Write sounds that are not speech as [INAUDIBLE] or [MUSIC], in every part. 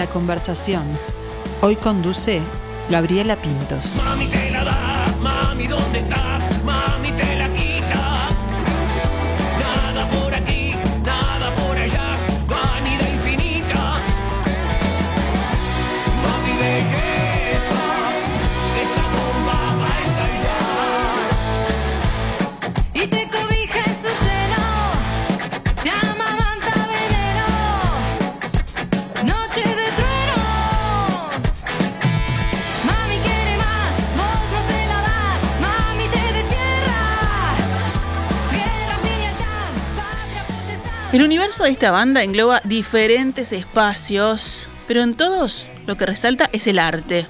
La conversación. Hoy conduce Gabriela Pintos. Mami te la da, mami dónde está, El universo de esta banda engloba diferentes espacios, pero en todos lo que resalta es el arte.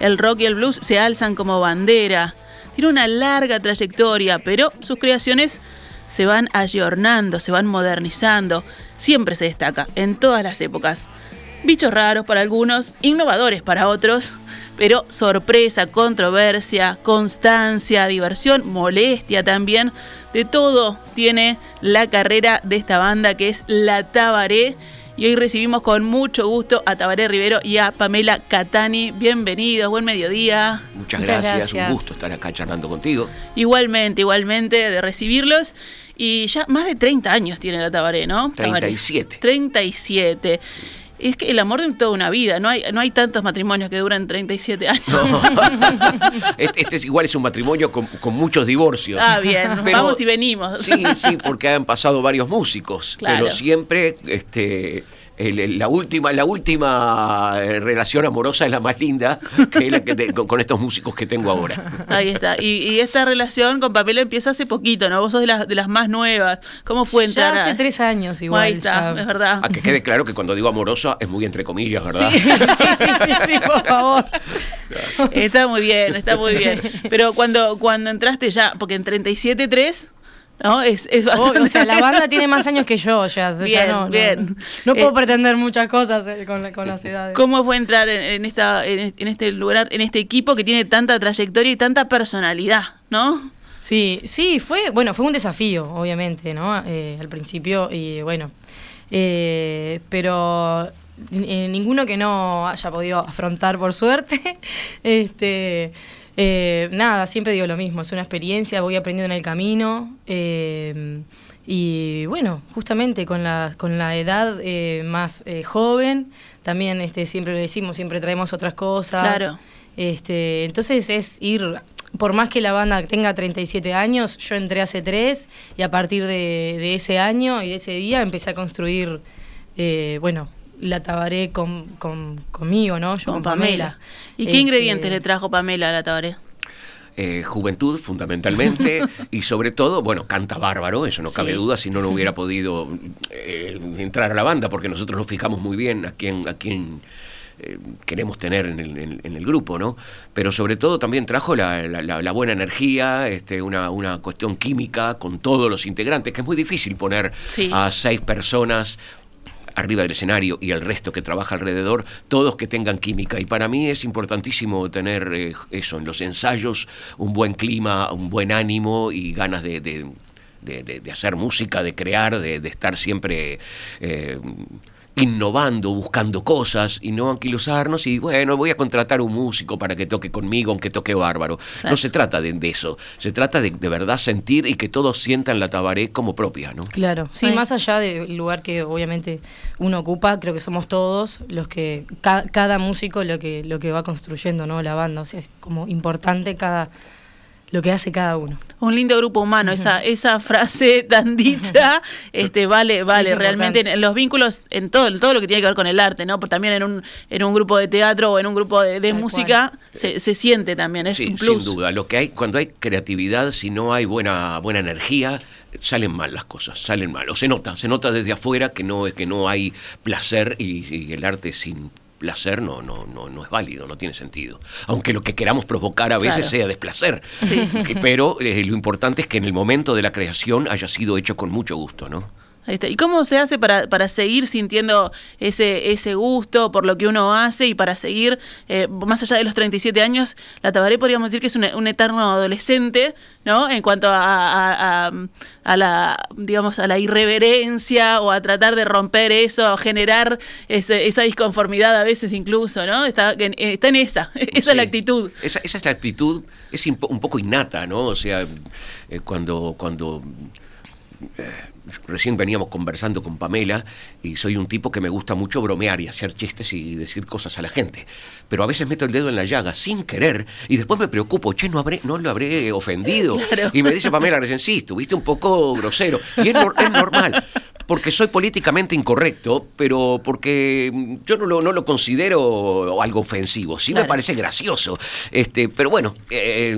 El rock y el blues se alzan como bandera. Tiene una larga trayectoria, pero sus creaciones se van ayornando, se van modernizando. Siempre se destaca, en todas las épocas. Bichos raros para algunos, innovadores para otros, pero sorpresa, controversia, constancia, diversión, molestia también. De todo tiene la carrera de esta banda que es La Tabaré. Y hoy recibimos con mucho gusto a Tabaré Rivero y a Pamela Catani. Bienvenidos, buen mediodía. Muchas, Muchas gracias. gracias. un gusto estar acá charlando contigo. Igualmente, igualmente de recibirlos. Y ya más de 30 años tiene la Tabaré, ¿no? Tabaré. 37. 37. Es que el amor de toda una vida, no hay, no hay tantos matrimonios que duran 37 años. [LAUGHS] este, este es igual es un matrimonio con, con muchos divorcios. Ah, bien, Pero- vamos y venimos. Sí, sí, porque han pasado varios músicos, Claro. pero siempre este el- el- la última la última eh, relación amorosa es la más linda que es la que te- con, con estos músicos que tengo ahora. Ahí está. Y, y esta relación con Pamela empieza hace poquito, ¿no? Vos sos de las, de las más nuevas. ¿Cómo fue entrar? Ya a- hace tres años igual. Ahí está, ya. es verdad. A que quede claro que cuando digo amorosa es muy entre comillas, ¿verdad? Sí, [LAUGHS] sí, sí, sí, sí, por favor. Está muy bien, está muy bien. Pero cuando, cuando entraste ya, porque en 37.3, ¿no? Es, es bastante- o sea, la banda tiene más años que yo, ya, o sea, Bien, ya no, no- bien. No, puedo Eh, pretender muchas cosas eh, con, la- con las edades. ¿Cómo fue entrar en, en esta, en, en este lugar, en este equipo que tiene tanta trayectoria y tanta personalidad, ¿no? Sí, sí, fue, bueno, fue un desafío, obviamente, ¿no? Eh, al principio, y bueno, eh, pero ninguno que no haya podido afrontar por suerte, [LAUGHS] este, eh, nada, siempre digo lo mismo, es una experiencia, voy aprendiendo en el camino, eh, y bueno, justamente con la, con la edad eh, más eh, joven, también este, siempre lo decimos, siempre traemos otras cosas. Claro. Este, entonces es ir, por más que la banda tenga 37 años, yo entré hace tres y a partir de, de ese año y de ese día empecé a construir, eh, bueno, la tabaré con, con- conmigo, ¿no? Yo Con con, Pamela. Pamela. ¿Y qué Este, ingredientes le trajo Pamela a la tabaré? Eh, juventud, fundamentalmente, [LAUGHS] y sobre todo, bueno, canta bárbaro, eso no cabe Sí. duda, si no, no hubiera [LAUGHS] podido eh, entrar a la banda, porque nosotros nos fijamos muy bien a quién, a quién eh, queremos tener en el, en- en el grupo, ¿no? Pero sobre todo también trajo la, la- la- la buena energía, este, una, una cuestión química con todos los integrantes, que es muy difícil poner Sí. a seis personas arriba del escenario y el resto que trabaja alrededor, todos que tengan química. Y para mí es importantísimo tener eh, eso, en los ensayos, un buen clima, un buen ánimo y ganas de, de- de- hacer música, de crear, de, de estar siempre... eh, innovando, buscando cosas y no anquilosarnos y bueno, voy a contratar un músico para que toque conmigo, aunque toque bárbaro. No se trata de, de eso, se trata de de verdad sentir y que todos sientan la tabaré como propia, ¿no? Claro, sí, Ay. más allá del lugar que obviamente uno ocupa, creo que somos todos los que, ca- cada músico lo que, lo que va construyendo, ¿no? La banda, o sea, es como importante cada, lo que hace cada uno. Un lindo grupo humano, [LAUGHS] esa, esa frase tan dicha, [LAUGHS] este, vale, vale, Es realmente en los vínculos, en todo, en todo lo que tiene que ver con el arte, ¿no? Porque también en un, en un grupo de teatro o en un grupo de, música se, se siente también, es Sí, un plus. sin duda. Lo que hay, cuando hay creatividad, si no hay buena, buena energía, salen mal las cosas, salen mal. O se nota, se nota desde afuera que no, que no hay placer y, y el arte sin placer no, no, no, no es válido, no tiene sentido. Aunque lo que queramos provocar a veces Claro. sea desplacer. Pero eh, lo importante es que en el momento de la creación haya sido hecho con mucho gusto, ¿no? Está. ¿Y cómo se hace para, para seguir sintiendo ese, ese gusto por lo que uno hace y para seguir, eh, más allá de los 37 años, la Tabaré podríamos decir que es un, un eterno adolescente, ¿no? En cuanto a, a- a- a la, digamos, a la irreverencia o a tratar de romper eso, o generar ese- esa disconformidad a veces incluso, ¿no? Está, en- está en esa, [LAUGHS] esa es la actitud. Esa, esa es la actitud, es un poco innata, ¿no? O sea, eh, cuando, cuando eh, recién veníamos conversando con Pamela y soy un tipo que me gusta mucho bromear y hacer chistes y decir cosas a la gente. Pero a veces meto el dedo en la llaga sin querer y después me preocupo, che, no, habré, no lo habré ofendido. [LAUGHS] Claro. Y me dice Pamela recién, sí, estuviste un poco grosero. Y es, es normal. Porque soy políticamente incorrecto, pero porque yo no lo, no lo considero algo ofensivo. Sí me parece gracioso. Este, pero bueno, eh,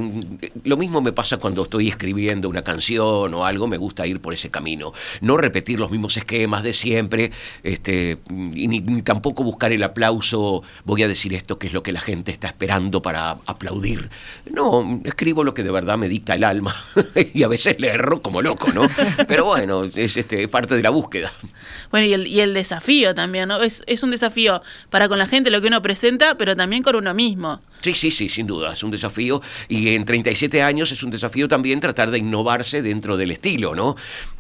lo mismo me pasa cuando estoy escribiendo una canción o algo, me gusta ir por ese camino. No repetir los mismos esquemas de siempre, este, y ni, ni tampoco buscar el aplauso, voy a decir esto que es lo que la gente está esperando para aplaudir. No, escribo lo que de verdad me dicta el alma. [LAUGHS] y a veces le erro como loco, ¿no? Pero bueno, es este, parte de la búsqueda. Bueno, y el, y el desafío también, ¿no? Es, es un desafío para con la gente lo que uno presenta, pero también con uno mismo. Sí, sí, sí, sin duda, es un desafío. Y en 37 años es un desafío también tratar de innovarse dentro del estilo, ¿no?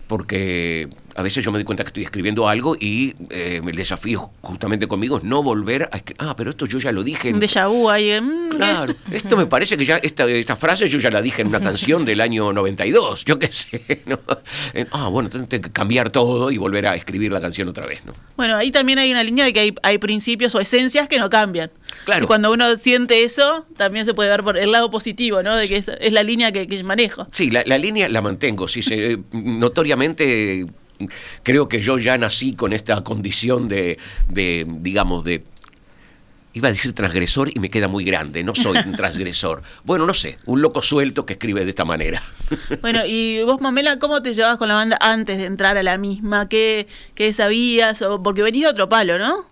Porque a veces yo me doy cuenta que estoy escribiendo algo y eh, el desafío justamente conmigo es no volver a escribir. Ah, pero esto yo ya lo dije. Un En... déjà vu ahí. mm, Claro, esto me parece que ya, esta, esta frase yo ya la dije en una canción del año 92, yo qué sé, ¿no? Eh, Ah, bueno, tengo que cambiar todo y volver a escribir la canción otra vez, ¿no? Bueno, ahí también hay una línea de que hay, hay principios o esencias que no cambian. Claro. Y cuando uno siente eso, también se puede ver por el lado positivo, ¿no? De que es, es la línea que, que manejo. Sí, la, la línea la mantengo. Sí, se- eh, notoriamente eh, creo que yo ya nací con esta condición de, de, digamos, de... Iba a decir transgresor y me queda muy grande, no soy un [LAUGHS] transgresor. Bueno, no sé, un loco suelto que escribe de esta manera. [LAUGHS] Bueno, y vos, Mamela, ¿cómo te llevabas con la banda antes de entrar a la misma? ¿Qué, qué sabías? O, porque venís de otro palo, ¿no?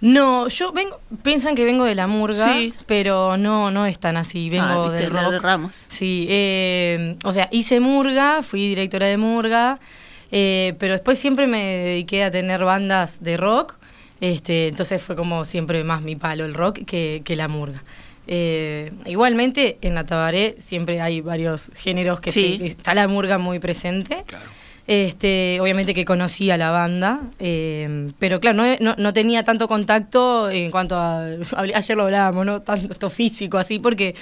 No, yo vengo, piensan que vengo de la murga, Sí. pero no, no es tan así, vengo Ah, viste, del rock. de Ramos. Sí, eh, o sea, hice murga, fui directora de murga, eh, pero después siempre me dediqué a tener bandas de rock, este, entonces fue como siempre más mi palo el rock que, que la murga. Eh, igualmente en la Tabaré siempre hay varios géneros que Sí. se- está la murga muy presente. Claro. Este, obviamente que conocía la banda, eh, pero claro, no, no, no tenía tanto contacto en cuanto a. [LAUGHS] Ayer lo hablábamos, ¿no? Tanto físico, así, porque,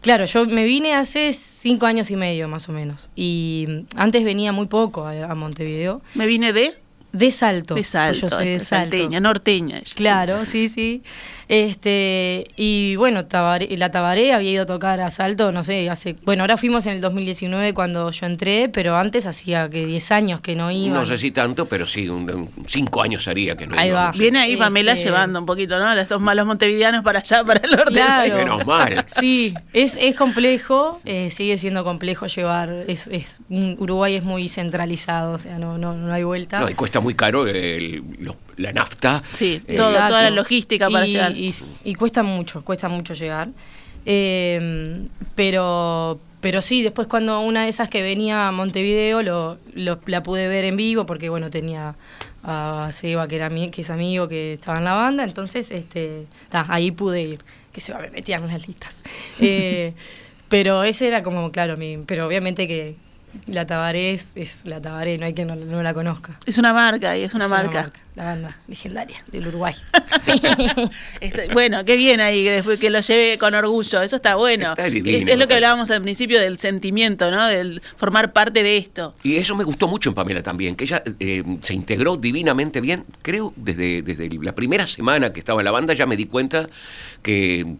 claro, yo me vine hace cinco años y medio más o menos. Y antes venía muy poco a, a Montevideo. Me vine de, De Salto. de Salto, Yo soy de Salto. salteña, norteña. Claro, sí, sí. Este, y bueno, Tabaré- la Tabaré había ido a tocar a Salto, no sé, hace. Bueno, ahora fuimos en el 2019 cuando yo entré, pero antes hacía que 10 años que no iba. No sé si tanto, pero sí, un, un- cinco años haría que no Ahí iba, va. Viene ahí Pamela Este- llevando un poquito, ¿no? A estos malos montevideanos para allá, para el norte. Claro. Menos mal. Sí, es, es complejo, eh, sigue siendo complejo llevar. Es, es, un- Uruguay es muy centralizado, o sea, no, no, no hay vuelta. No, y cuesta muy caro el- los- la nafta. Sí, Eh, todo, toda la logística para y, llegar. Y, y cuesta mucho, cuesta mucho llegar. Eh, pero, pero sí, después cuando una de esas que venía a Montevideo lo, lo- la pude ver en vivo porque bueno tenía a Seba que era mi- que es amigo que estaba en la banda, entonces este ta, ahí pude ir, que se me metían en las listas. [LAUGHS] Eh, pero ese era como, claro, mi, pero obviamente que la Tabaré es, es la Tabaré, no hay que no, no la conozca. Es una marca y es una marca. La banda legendaria del Uruguay. [LAUGHS] Este, bueno, qué bien ahí que después que lo lleve con orgullo, eso está bueno. Está divino, es, es lo que hablábamos al principio del sentimiento, ¿no? Del formar parte de esto. Y eso me gustó mucho en Pamela también, que ella eh, se integró divinamente bien. Creo desde, desde la primera semana que estaba en la banda ya me di cuenta que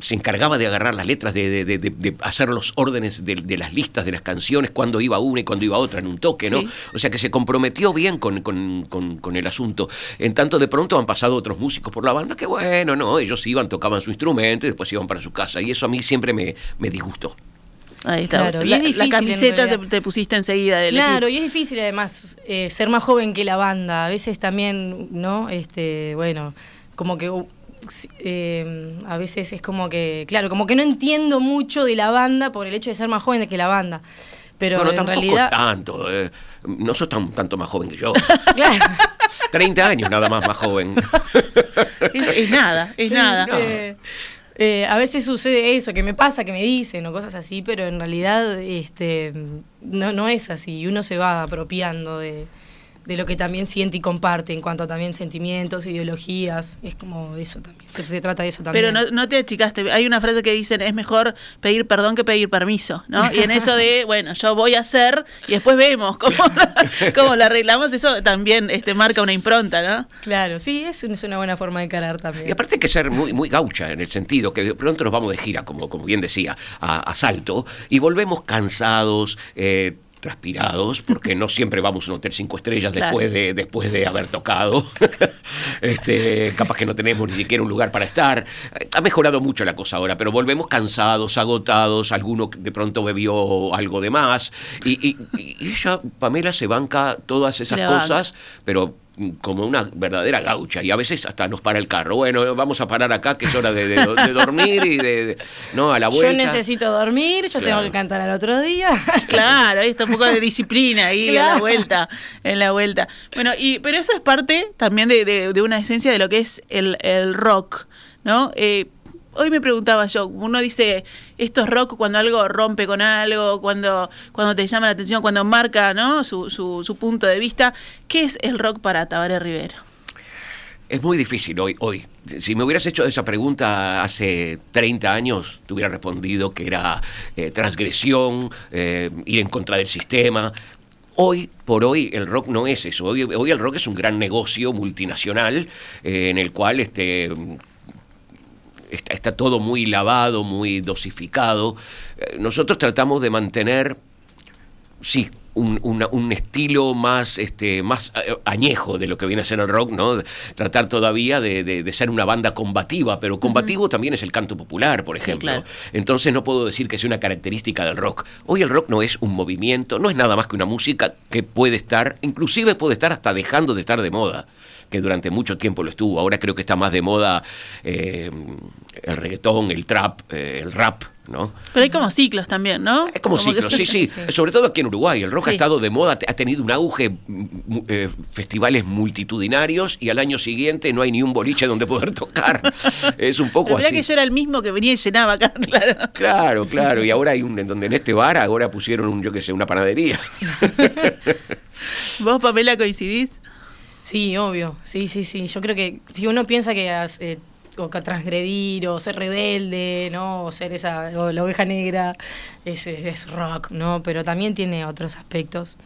se encargaba de agarrar las letras, de, de- de- hacer los órdenes de, de las listas de las canciones, cuando iba una y cuando iba otra en un toque, ¿no? Sí. O sea que se comprometió bien con, con- con- con el asunto. En tanto de pronto han pasado otros músicos por la banda que bueno, no, ellos iban, tocaban su instrumento y después iban para su casa. Y eso a mí siempre me, me disgustó. Ahí está. Claro, y la, es camiseta te, pusiste enseguida Claro, y es difícil además eh, ser más joven que la banda. A veces también, ¿no? Este, bueno, como que eh, a veces es como que, claro, como que no entiendo mucho de la banda por el hecho de ser más joven que la banda. Pero bueno, en tampoco realidad. tanto. eh, no sos tan, tanto más joven que yo. [LAUGHS] Claro. 30 años nada más más joven. [LAUGHS] Es, es nada, es nada. Eh, eh, a veces sucede eso, que me pasa, que me dicen o cosas así, pero en realidad este, no, no es así. Y uno se va apropiando de, de lo que también siente y comparte en cuanto a también sentimientos, ideologías. Es como eso también. Se, se trata de eso también. Pero no, no te achicaste. Hay una frase que dicen, es mejor pedir perdón que pedir permiso, ¿no? Y en eso de, [LAUGHS] bueno, yo voy a hacer y después vemos cómo, [LAUGHS] cómo lo arreglamos, eso también este, marca una impronta, ¿no? Claro, sí, es, un- es una buena forma de encarar también. Y aparte hay que ser muy, muy gaucha en el sentido que de pronto nos vamos de gira, como, como bien decía, a, a Salto, y volvemos cansados, eh, transpirados, porque no siempre vamos a un hotel cinco estrellas Claro. después, de, después de haber tocado. [LAUGHS] este, capaz que no tenemos ni siquiera un lugar para estar. Ha mejorado mucho la cosa ahora, pero volvemos cansados, agotados, alguno de pronto bebió algo de más. Y, y- y ella, Pamela, se banca todas esas Le banca. cosas, pero como una verdadera gaucha y a veces hasta nos para el carro. Bueno, vamos a parar acá que es hora de, de- de dormir y de, de- no a la Yo vuelta. necesito dormir, yo Claro. tengo que cantar al otro día. [LAUGHS] Claro, ahí está un poco de disciplina ahí en la Claro. vuelta, en la vuelta. Bueno, y pero eso es parte también de, de- de una esencia de lo que es el, el rock, ¿no? Eh, hoy me preguntaba yo, uno dice, esto es rock cuando algo rompe con algo, cuando, cuando te llama la atención, cuando marca, ¿no? Su, su, punto de vista. ¿Qué es el rock para Tabaré Rivero? Es muy difícil hoy, hoy. Si me hubieras hecho esa pregunta hace 30 años, te hubiera respondido que era eh, transgresión, eh, ir en contra del sistema. Hoy por hoy el rock no es eso. Hoy, hoy el rock es un gran negocio multinacional eh, en el cual este, está, está todo muy lavado, muy dosificado. Eh, nosotros tratamos de mantener, sí, un, una- un estilo más, este, más eh, añejo de lo que viene a ser el rock, ¿no? Tratar todavía de, de- de ser una banda combativa, pero combativo también es el canto popular, por ejemplo. claro. Entonces no puedo decir que sea una característica del rock. Hoy el rock no es un movimiento, no es nada más que una música que puede estar, inclusive puede estar hasta dejando de estar de moda que durante mucho tiempo lo estuvo. Ahora creo que está más de moda eh, el reggaetón, el trap, eh, el rap, ¿no? Pero hay como ciclos también, ¿no? Es como, que- ciclo, sí, [LAUGHS] sí, Sí. Sobre todo aquí en Uruguay. El rock ha estado de moda, ha tenido un auge, mm, eh, festivales multitudinarios y al año siguiente no hay ni un boliche donde poder tocar. [LAUGHS] es un poco así. que yo era el mismo que venía y llenaba acá, [LAUGHS] claro. Claro, claro. Y ahora hay un, en donde en este bar ahora pusieron un, yo qué sé, una panadería. ¿Vos, Pamela, coincidís? Sí, obvio. Sí, sí, sí. Yo creo que si uno piensa que hace- o que transgredir o ser rebelde, ¿no? O ser esa o la oveja negra es, es rock, ¿no? Pero también tiene otros aspectos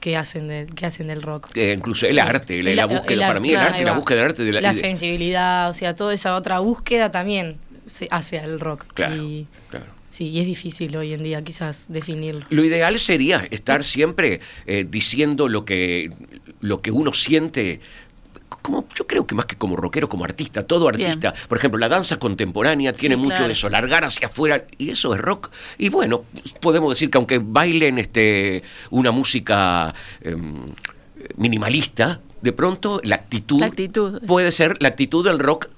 que hacen del, que hacen del rock. Eh, incluso el arte, la, el búsqueda, para mí el arte, la búsqueda del arte de la, La de- sensibilidad, o sea, toda esa otra búsqueda también se hace al rock. Claro, Y, claro. Sí, y es difícil hoy en día quizás definirlo. Lo ideal sería estar siempre eh, diciendo lo que, lo que uno siente. Como, yo creo que más que como rockero, como artista, todo artista. Por ejemplo, la danza contemporánea tiene mucho claro. de eso, largar hacia afuera, y eso es rock. Y bueno, podemos decir que aunque bailen este, una música em, minimalista, de pronto la actitud, La actitud. puede ser la actitud del rock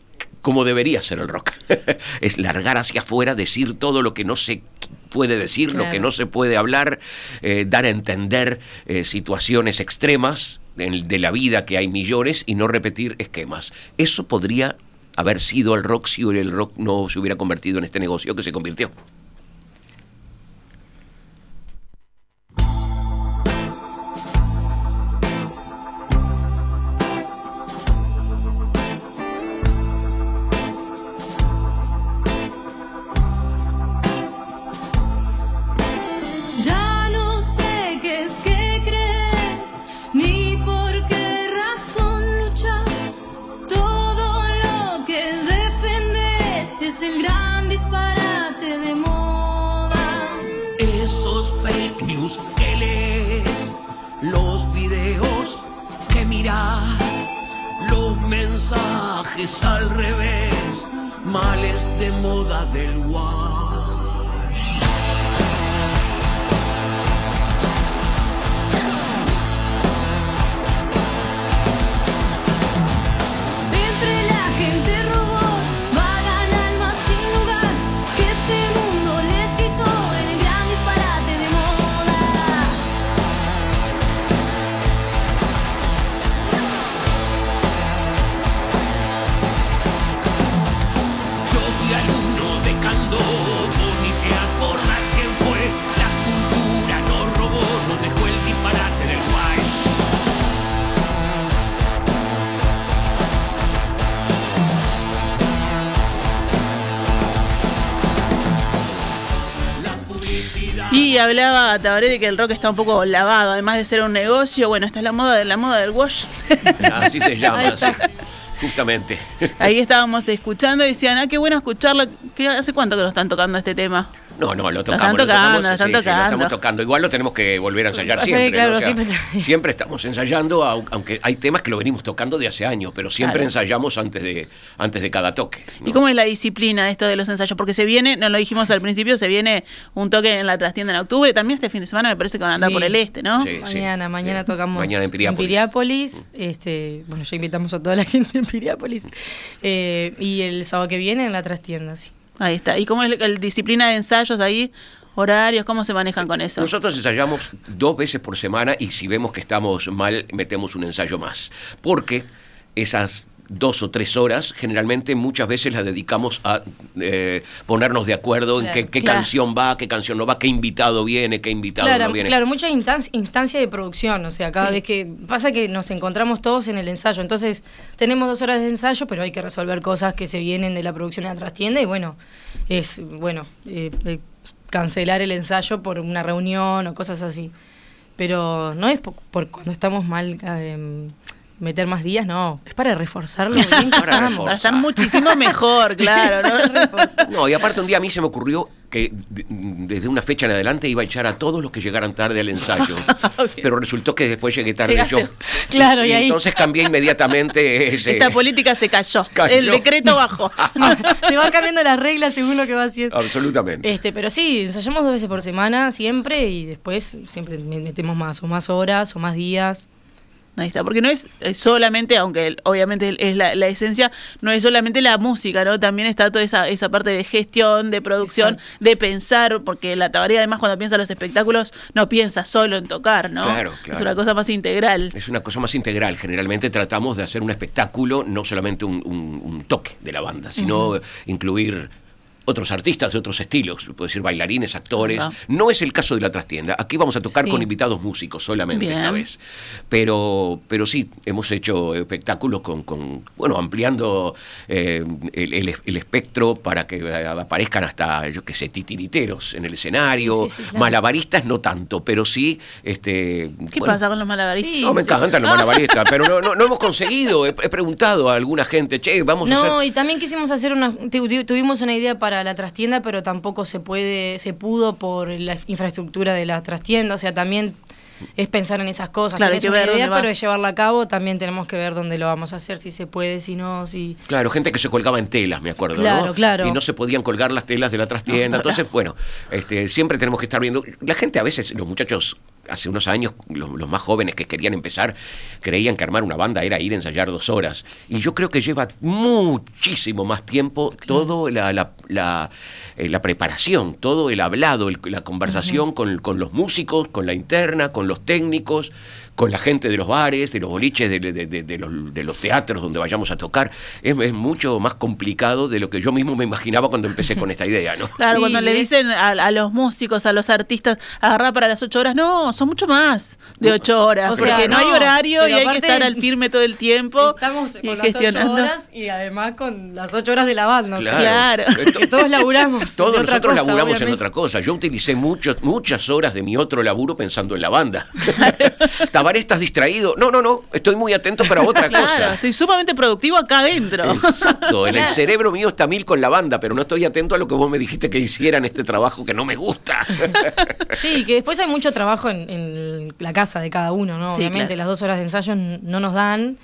como debería ser el rock. [LAUGHS] es largar hacia afuera, decir todo lo que no se puede decir, lo que no se puede hablar, eh, dar a entender eh, situaciones extremas de, de la vida que hay millones y no repetir esquemas. Eso podría haber sido el rock si el rock no se hubiera convertido en este negocio que se convirtió. Hablaba Tabaré de que el rock está un poco lavado, además de ser un negocio. Bueno, esta es la moda de la moda del wash. [LAUGHS] Así se llama, sí, justamente. Ahí estábamos escuchando y decían, ah, qué bueno escucharlo. ¿Qué- ¿Hace cuánto que lo están tocando este tema? No, no, lo están tocamos. lo tocando, tocamos, lo están sí, sí, lo estamos tocando. Igual lo tenemos que volver a ensayar Sí, siempre. claro, ¿no? O sea, siempre estamos ensayando, au- aunque hay temas que lo venimos tocando de hace años, pero siempre Claro. ensayamos antes de, antes de cada toque. ¿no? ¿Y cómo es la disciplina esto de los ensayos? Porque se viene, no lo dijimos al principio, se viene un toque en la trastienda en octubre. También este fin de semana me parece que van a andar Sí. por el este, ¿no? Sí. Mañana, mañana sí. tocamos Mañana en Piriápolis. Piriápolis. Este, bueno, ya invitamos a toda la [LAUGHS] gente en Piriápolis. Eh, y el sábado que viene en la trastienda, sí. Ahí está. ¿Y cómo es la disciplina de ensayos ahí? ¿Horarios? ¿Cómo se manejan con eso? Nosotros ensayamos dos veces por semana y si vemos que estamos mal, metemos un ensayo más. Porque esas dos o tres horas, generalmente muchas veces las dedicamos a eh, ponernos de acuerdo en Claro, qué, qué claro. canción va, qué canción no va, qué invitado viene, qué invitado Claro, no viene. claro, mucha instan- instancia de producción, o sea, cada Sí. vez que pasa que nos encontramos todos en el ensayo, entonces tenemos dos horas de ensayo, pero hay que resolver cosas que se vienen de la producción de la trastienda y bueno, es bueno eh, eh, cancelar el ensayo por una reunión o cosas así, pero no es por, por cuando estamos mal eh, meter más días, no, es para reforzar lo [LAUGHS] bien Para estamos. [LAUGHS] Para reforzar. estar muchísimo mejor, claro. ¿no? No, y aparte un día a mí se me ocurrió que de- desde una fecha en adelante iba a echar a todos los que llegaran tarde al ensayo. [LAUGHS] pero resultó que después llegué tarde Llegaste. yo. Claro, y ahí- entonces cambié inmediatamente ese. Esta política se cayó. Cayó. El decreto bajó. Te va cambiando las reglas según lo que va haciendo. Absolutamente. Este, pero sí, ensayamos dos veces por semana siempre y después siempre me- metemos más o más horas o más días. Ahí está, porque no es solamente, aunque obviamente es la, la esencia, no es solamente la música, ¿no? También está toda esa, esa parte de gestión, de producción, Exacto. de pensar, porque la tabaría además cuando piensa en los espectáculos no piensa solo en tocar, ¿no? Claro, Es claro. una cosa más integral. Es una cosa más integral. Generalmente tratamos de hacer un espectáculo, no solamente un, un- un toque de la banda, sino incluir otros artistas de otros estilos, puedo decir bailarines, actores. Ajá. No es el caso de la trastienda. Aquí vamos a tocar Sí. con invitados músicos solamente Bien. esta vez. Pero, pero sí, hemos hecho espectáculos con, con, bueno, ampliando eh, el, el- el espectro para que eh, aparezcan hasta, yo qué sé, titiriteros en el escenario, Sí, sí, sí, claro. malabaristas no tanto, pero sí, este. ¿Qué bueno, pasa con los malabaristas? No, me encantan los malabaristas, [LAUGHS] pero no, no, no hemos conseguido. He, he preguntado a alguna gente, che, vamos a No, hacer. y también quisimos hacer una tu- tu- tuvimos una idea para la trastienda, pero tampoco se puede se pudo por la infraestructura de la trastienda, o sea, también es pensar en esas cosas. Claro, hay que una ver idea, pero de llevarla a cabo también tenemos que ver dónde lo vamos a hacer, si se puede, si no, si Claro, gente que se colgaba en telas, me acuerdo, Claro, ¿no? claro. Y no se podían colgar las telas de la trastienda. Entonces, bueno, este, siempre tenemos que estar viendo. La gente a veces, los muchachos, hace unos años, los, los más jóvenes que querían empezar, creían que armar una banda era ir a ensayar dos horas. Y yo creo que lleva muchísimo más tiempo todo la, la, la, eh, la preparación, todo el hablado, el- la conversación con, con los músicos, con la interna, con los técnicos con la gente de los bares, de los boliches, de, de- de- de los, de los teatros donde vayamos a tocar, es, es mucho más complicado de lo que yo mismo me imaginaba cuando empecé con esta idea, ¿no? [LAUGHS] Claro, Sí, cuando le dicen a, a los músicos, a los artistas, agarrar para las ocho horas, no, son mucho más de ocho horas, O sea, porque no, hay no, horario y hay que estar al firme todo el tiempo estamos y con las ocho gestionando. horas y además con las ocho horas de la banda. o sea, Claro. que todos laburamos. [LAUGHS] Todos otra nosotros cosa, laburamos en otra cosa. Yo utilicé muchos, muchas horas de mi otro laburo pensando en la banda. [LAUGHS] Tabaré, ¿estás distraído? No, no, no, estoy muy atento para otra [LAUGHS] Claro, cosa. estoy sumamente productivo acá adentro. Exacto, en el cerebro mío está mil con la banda, pero no estoy atento a lo que vos me dijiste que hiciera en este trabajo que no me gusta. [LAUGHS] Sí, que después hay mucho trabajo en, en la casa de cada uno, ¿no? Sí, Obviamente claro. las dos horas de ensayo no nos dan,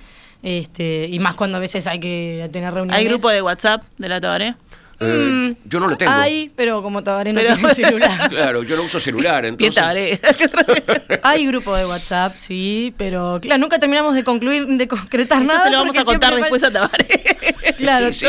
este, y más cuando a veces hay que tener reuniones. ¿Hay grupo de WhatsApp de la Tabaré? Eh, yo no lo tengo. Hay, pero como Tabaré no Pero- tiene celular. [LAUGHS] Claro, yo no uso celular, entonces. Tabaré. [LAUGHS] Hay grupo de WhatsApp, sí, pero claro, nunca terminamos de concluir, de concretar Esto nada. se lo vamos a contar después a Tabaré. [LAUGHS] Claro, Sí,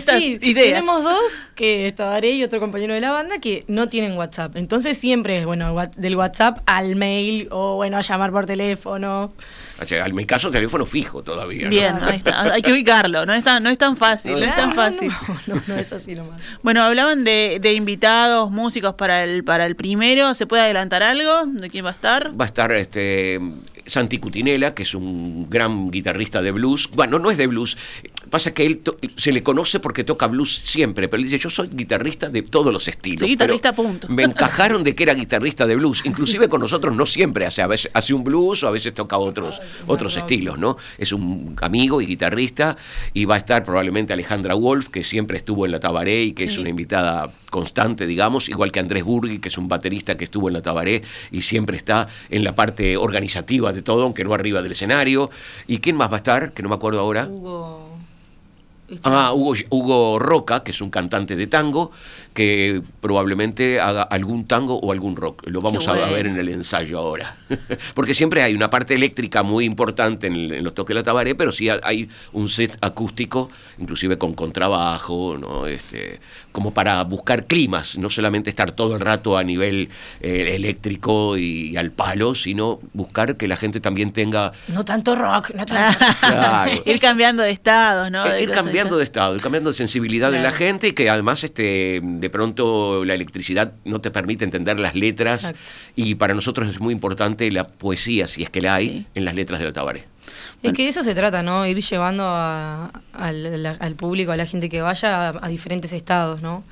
sí. Ideas. tenemos dos, que es Tabaré y otro compañero de la banda, que no tienen WhatsApp. Entonces siempre es, bueno, del WhatsApp al mail o, bueno, a llamar por teléfono. O sea, en mi caso, teléfono fijo todavía. ¿no? Bien, ahí está. Hay que ubicarlo, no es tan, no es tan fácil, no, es tan No, fácil. No, no, no es así nomás. Bueno, hablaban de, de invitados, músicos para el, para el primero. ¿Se puede adelantar algo? ¿De quién va a estar? Va a estar este Santi Cutinela, que es un gran guitarrista de blues. Bueno, no es de blues. Pasa que él se le conoce porque toca blues siempre, pero él dice, yo soy guitarrista de todos los estilos. Soy guitarrista, pero punto. Me encajaron de que era guitarrista de blues. Inclusive con nosotros no siempre hace, a veces hace un blues o a veces toca otros, otros estilos, ¿no? Es un amigo y guitarrista y va a estar probablemente Alejandra Wolf, que siempre estuvo en la Tabaré y que es una invitada constante, digamos, igual que Andrés Burgui, que es un baterista que estuvo en la Tabaré y siempre está en la parte organizativa de todo, aunque no arriba del escenario. ¿Y quién más va a estar? Que no me acuerdo ahora. Hugo. Ah, Hugo, Hugo Roca, que es un cantante de tango, que probablemente haga algún tango o algún rock. Lo vamos a ver en el ensayo ahora. [LAUGHS] Porque siempre hay una parte eléctrica muy importante en, el- en los toques de la tabaré, pero sí hay un set acústico, inclusive con contrabajo, ¿no? este, como para buscar climas, no solamente estar todo el rato a nivel eh, eléctrico y, al palo, sino buscar que la gente también tenga No tanto rock, no tanto. [LAUGHS] Claro. [LAUGHS] ir cambiando de estados, ¿no? De ir cambiando de estado, ir cambiando de sensibilidad de la Claro. gente y que además este de pronto la electricidad no te permite entender las letras Exacto. y para nosotros es muy importante la poesía, si es que la hay, Sí. en las letras de la tabaré. Es que de eso se trata, ¿no? Ir llevando a- al, la- al público, a la gente que vaya a, a diferentes estados, ¿no?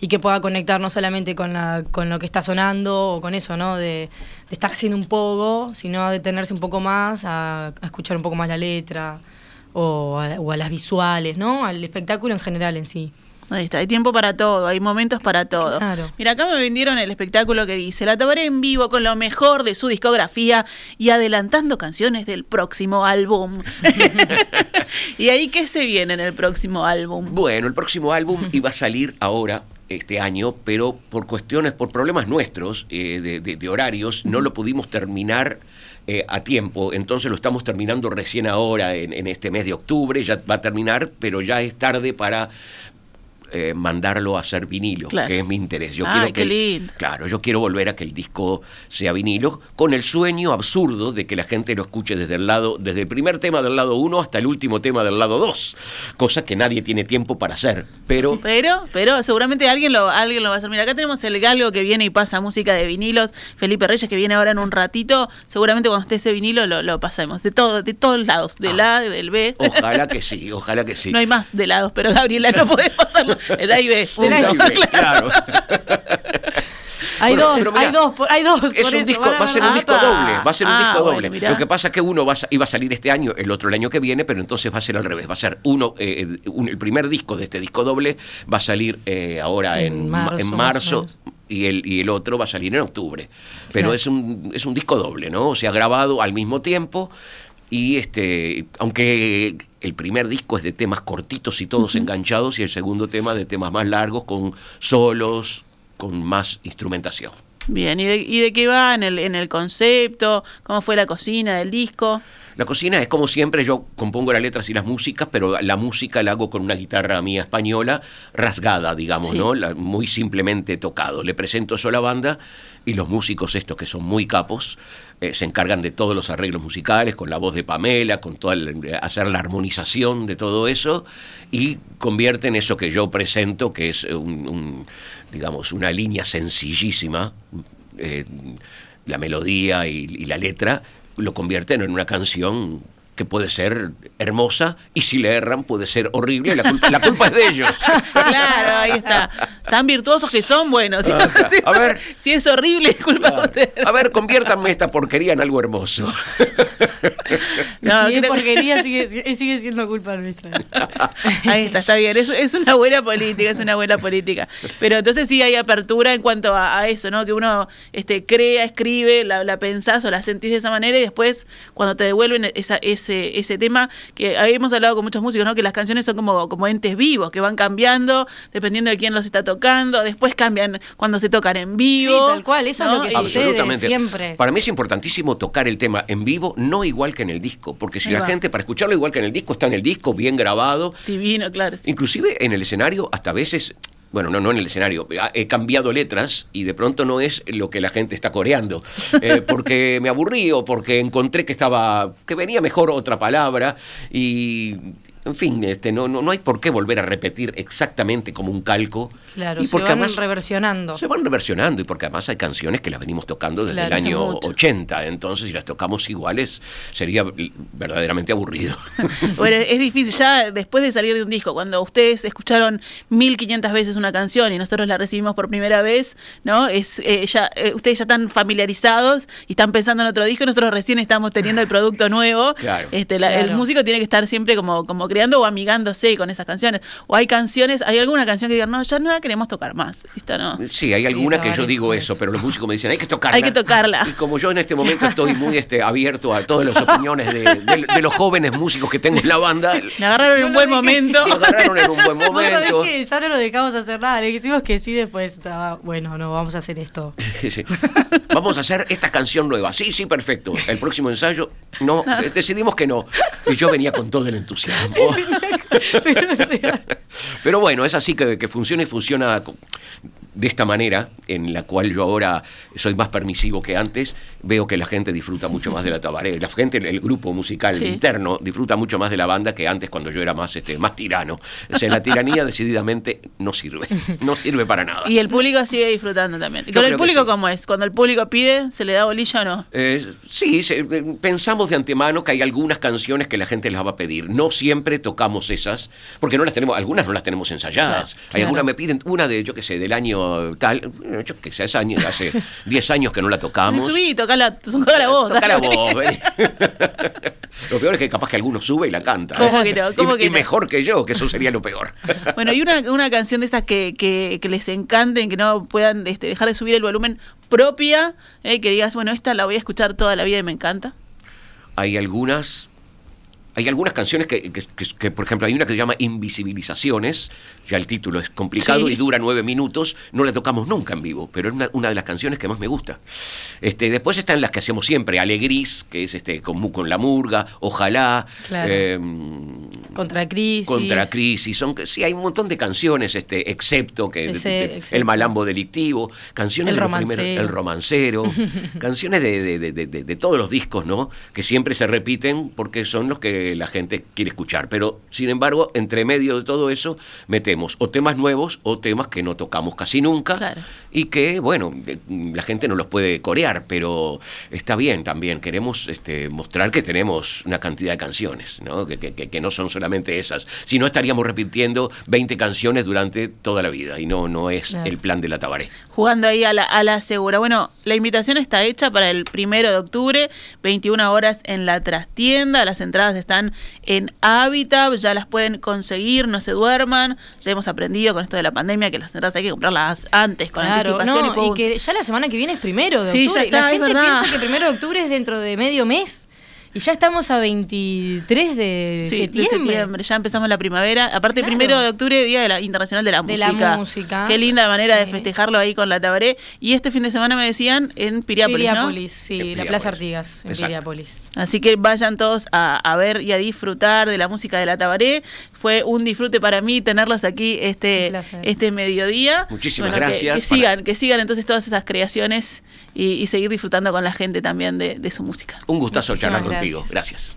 Y que pueda conectar no solamente con, la, con lo que está sonando o con eso, ¿no? De, de estar haciendo un poco, sino a detenerse un poco más, a, a escuchar un poco más la letra o a, o a las visuales, ¿no? Al espectáculo en general en sí. Ahí está, hay tiempo para todo, hay momentos para todo. Claro. Mira, acá me vendieron el espectáculo que dice La Tabaré en vivo con lo mejor de su discografía y adelantando canciones del próximo álbum. [LAUGHS] ¿Y ahí qué se viene en el próximo álbum? Bueno, el próximo álbum [LAUGHS] iba a salir ahora este año, pero por cuestiones, por problemas nuestros eh, de, de- de horarios, no lo pudimos terminar eh, a tiempo. Entonces lo estamos terminando recién ahora, en, en este mes de octubre, ya va a terminar, pero ya es tarde para eh, mandarlo a hacer vinilo, Claro. que es mi interés. Yo Ay, quiero que lindo. Claro, yo quiero volver a que el disco sea vinilo, con el sueño absurdo de que la gente lo escuche desde el lado, desde el primer tema del lado 1 hasta el último tema del lado 2, cosa que nadie tiene tiempo para hacer. Pero Pero, pero seguramente alguien lo, alguien lo va a hacer. Mira, acá tenemos el galgo que viene y pasa música de vinilos. Felipe Reyes que viene ahora en un ratito. Seguramente cuando esté ese vinilo lo, lo pasemos. De todo, de todos lados. Del A, del B. ojalá que sí, ojalá que sí. [LAUGHS] No hay más de lados, pero Gabriela no puede pasarlo. El A y B. punto. A y B, claro. Hay Bueno, dos, mirá, hay dos, por- hay dos. Es por un eso, disco, van va a ser un Ah, disco doble, va a ser un ah, disco doble. Lo que pasa es que uno va a sa- iba a salir este año, el otro el año que viene, pero entonces va a ser al revés. Va a ser uno, eh, un- el primer disco de este disco doble va a salir eh, ahora en, En ma- marzo, en y el, y el otro va a salir en octubre. Pero Claro. es, un, es un disco doble, ¿no? O sea, grabado al mismo tiempo y este, aunque el primer disco es de temas cortitos y todos enganchados y el segundo tema de temas más largos con solos, con más instrumentación. Bien, ¿y de, y de qué va en el, en el concepto? ¿Cómo fue la cocina del disco? La cocina es como siempre, yo compongo las letras y las músicas, pero la música la hago con una guitarra mía española rasgada, digamos, Sí. ¿no? La- muy simplemente tocado. Le presento eso a la banda y los músicos estos que son muy capos eh, se encargan de todos los arreglos musicales, con la voz de Pamela, con toda el- hacer la armonización de todo eso y convierten eso que yo presento, que es un, un, digamos, una línea sencillísima, eh, la melodía y, y la letra, lo convierten en una canción que puede ser hermosa y si le erran puede ser horrible, la culpa, la culpa es de ellos. [LAUGHS] Claro, ahí está. Tan virtuosos que son, bueno. Si, A ver. si es horrible, es culpa de ustedes. A ver, conviértanme esta porquería en algo hermoso. [LAUGHS] No, si es porquería, [LAUGHS] sigue, sigue siendo culpa nuestra. Ahí está, está bien. Es, es una buena política, es una buena política. Pero entonces sí hay apertura en cuanto a, a eso, ¿no? Que uno este, crea, escribe, la, la pensás o la sentís de esa manera y después cuando te devuelven esa, ese, ese tema, que habíamos hablado con muchos músicos, ¿no? Que las canciones son como, como entes vivos, que van cambiando dependiendo de quién los está tocando, después cambian cuando se tocan en vivo. Sí, tal cual, eso es lo que. Absolutamente. siempre. Para mí es importantísimo tocar el tema en vivo, no igual que en el disco, porque si Ahí la va. gente para escucharlo igual que en el disco está en el disco, bien grabado, Divino, claro. sí. Inclusive en el escenario, hasta a veces, bueno, no, no en el escenario, he cambiado letras y de pronto no es lo que la gente está coreando, eh, [LAUGHS] porque me aburrí o porque encontré que estaba, que venía mejor otra palabra y, en fin, este, no, no, no hay por qué volver a repetir exactamente como un calco. Claro, y se porque van además reversionando. se van reversionando y porque además hay canciones que las venimos tocando desde Claro, el año mucho. 80, entonces si las tocamos iguales sería verdaderamente aburrido. [LAUGHS] Bueno, es difícil ya después de salir de un disco, cuando ustedes escucharon 1500 veces una canción y nosotros la recibimos por primera vez, ¿no? Es eh, ya eh, ustedes ya están familiarizados y están pensando en otro disco, nosotros recién estamos teniendo el producto nuevo. [LAUGHS] Claro. Este, la- El músico tiene que estar siempre como, como creando o amigándose con esas canciones. O hay canciones, hay alguna canción que digan, no, ya no la queremos tocar más. Esta no. Sí, hay alguna que yo digo eso, pero los músicos me dicen, hay que tocarla. Hay que tocarla. Y como yo en este momento [LAUGHS] estoy muy este, abierto a todas las opiniones de, de- de los jóvenes músicos que tengo en la banda, Me agarraron en un buen momento. me agarraron en un buen Vos sabés momento. que ya no lo dejamos hacer nada, le dijimos que sí, después estaba, bueno, no, vamos a hacer esto. [LAUGHS] Sí. Vamos a hacer esta canción nueva. Sí, sí, perfecto. El próximo ensayo, no, [LAUGHS] decidimos que no. Y yo venía con todo el entusiasmo. [LAUGHS] Pero bueno, es así que, que funciona y funciona de esta manera, en la cual yo ahora soy más permisivo que antes, veo que la gente disfruta mucho más de la tabaré. La gente, el grupo musical Sí. interno, disfruta mucho más de la banda que antes cuando yo era más, este, más tirano. O sea, la tiranía decididamente no sirve. No sirve para nada. Y el público sigue disfrutando también. ¿Y con el que público sí. cómo es? Cuando el público pide, ¿se le da bolilla o no? Eh, sí, se- eh, pensamos de antemano que hay algunas canciones que la gente las va a pedir. No siempre tocamos esas, porque no las tenemos, algunas no las tenemos ensayadas. Hay Claro. algunas me piden una de, yo qué sé, del año tal, eh, yo qué sé, años, hace [LAUGHS] 10 años que no la tocamos. Subí, toca la, toca la voz. Toca la [LAUGHS] voz. [LAUGHS] Lo peor es que capaz que alguno sube y la canta. ¿Cómo ¿eh? que no? Y- ¿Cómo y, que no? mejor que yo, que eso sería lo peor. Bueno, y una, una canción de estas que, que, que les encanten, que no puedan este, dejar de subir el volumen propia, eh, que digas, bueno, esta la voy a escuchar toda la vida y me encanta. hay algunas hay algunas canciones que, que- que- que, por ejemplo, hay una que se llama Invisibilizaciones, ya el título es complicado Sí. y dura nueve minutos, no la tocamos nunca en vivo, pero es una, una de las canciones que más me gusta. Este, después están las que hacemos siempre, Alegris, que es este, con, mu- con la murga, Ojalá, Claro. em, Contra crisis. contra crisis, son, sí, hay un montón de canciones, este, excepto que Ese, de- de- excepto. el malambo delictivo, canciones El de los romancero. primeros- el romancero, [LAUGHS] canciones de, de- de- de- de- de todos los discos, ¿no? Que siempre se repiten porque son los que la gente quiere escuchar. Pero, sin embargo, entre medio de todo eso, metemos o temas nuevos o temas que no tocamos casi nunca Claro. y que, bueno, la gente no los puede corear, pero está bien también. Queremos este, mostrar que tenemos una cantidad de canciones, ¿no? Que, que- que- no son solamente esas. Si no, estaríamos repitiendo 20 canciones durante toda la vida y no, no es Claro. el plan de la tabaré. Jugando ahí a la, a la segura. Bueno, la invitación está hecha para el primero de octubre, 21 horas en la trastienda. Las entradas están en Habitat, ya las pueden conseguir, no se duerman. Ya hemos aprendido con esto de la pandemia que las entradas hay que comprarlas antes, con Claro, anticipación y no, y punto. que ya la semana que viene es primero de Sí, ya octubre. está, la es gente verdad. piensa que primero de octubre es dentro de medio mes. Y ya estamos a 23 de Sí, de septiembre. septiembre, ya empezamos la primavera. Aparte, Claro. primero de octubre, Día de la Internacional de la De la Música. música. Qué linda manera de festejarlo ahí con la Tabaré. Y este fin de semana me decían en Piriápolis, ¿no? Piriápolis, sí, En la Piriápolis. Plaza Artigas, en Exacto. Piriápolis. Así que vayan todos a, a ver y a disfrutar de la música de la Tabaré. Fue un disfrute para mí tenerlos aquí este, este mediodía. Muchísimas gracias Que, sigan, que sigan entonces todas esas creaciones y, y seguir disfrutando con la gente también de, de su música. Un gustazo Muchísimas charlar contigo. gracias.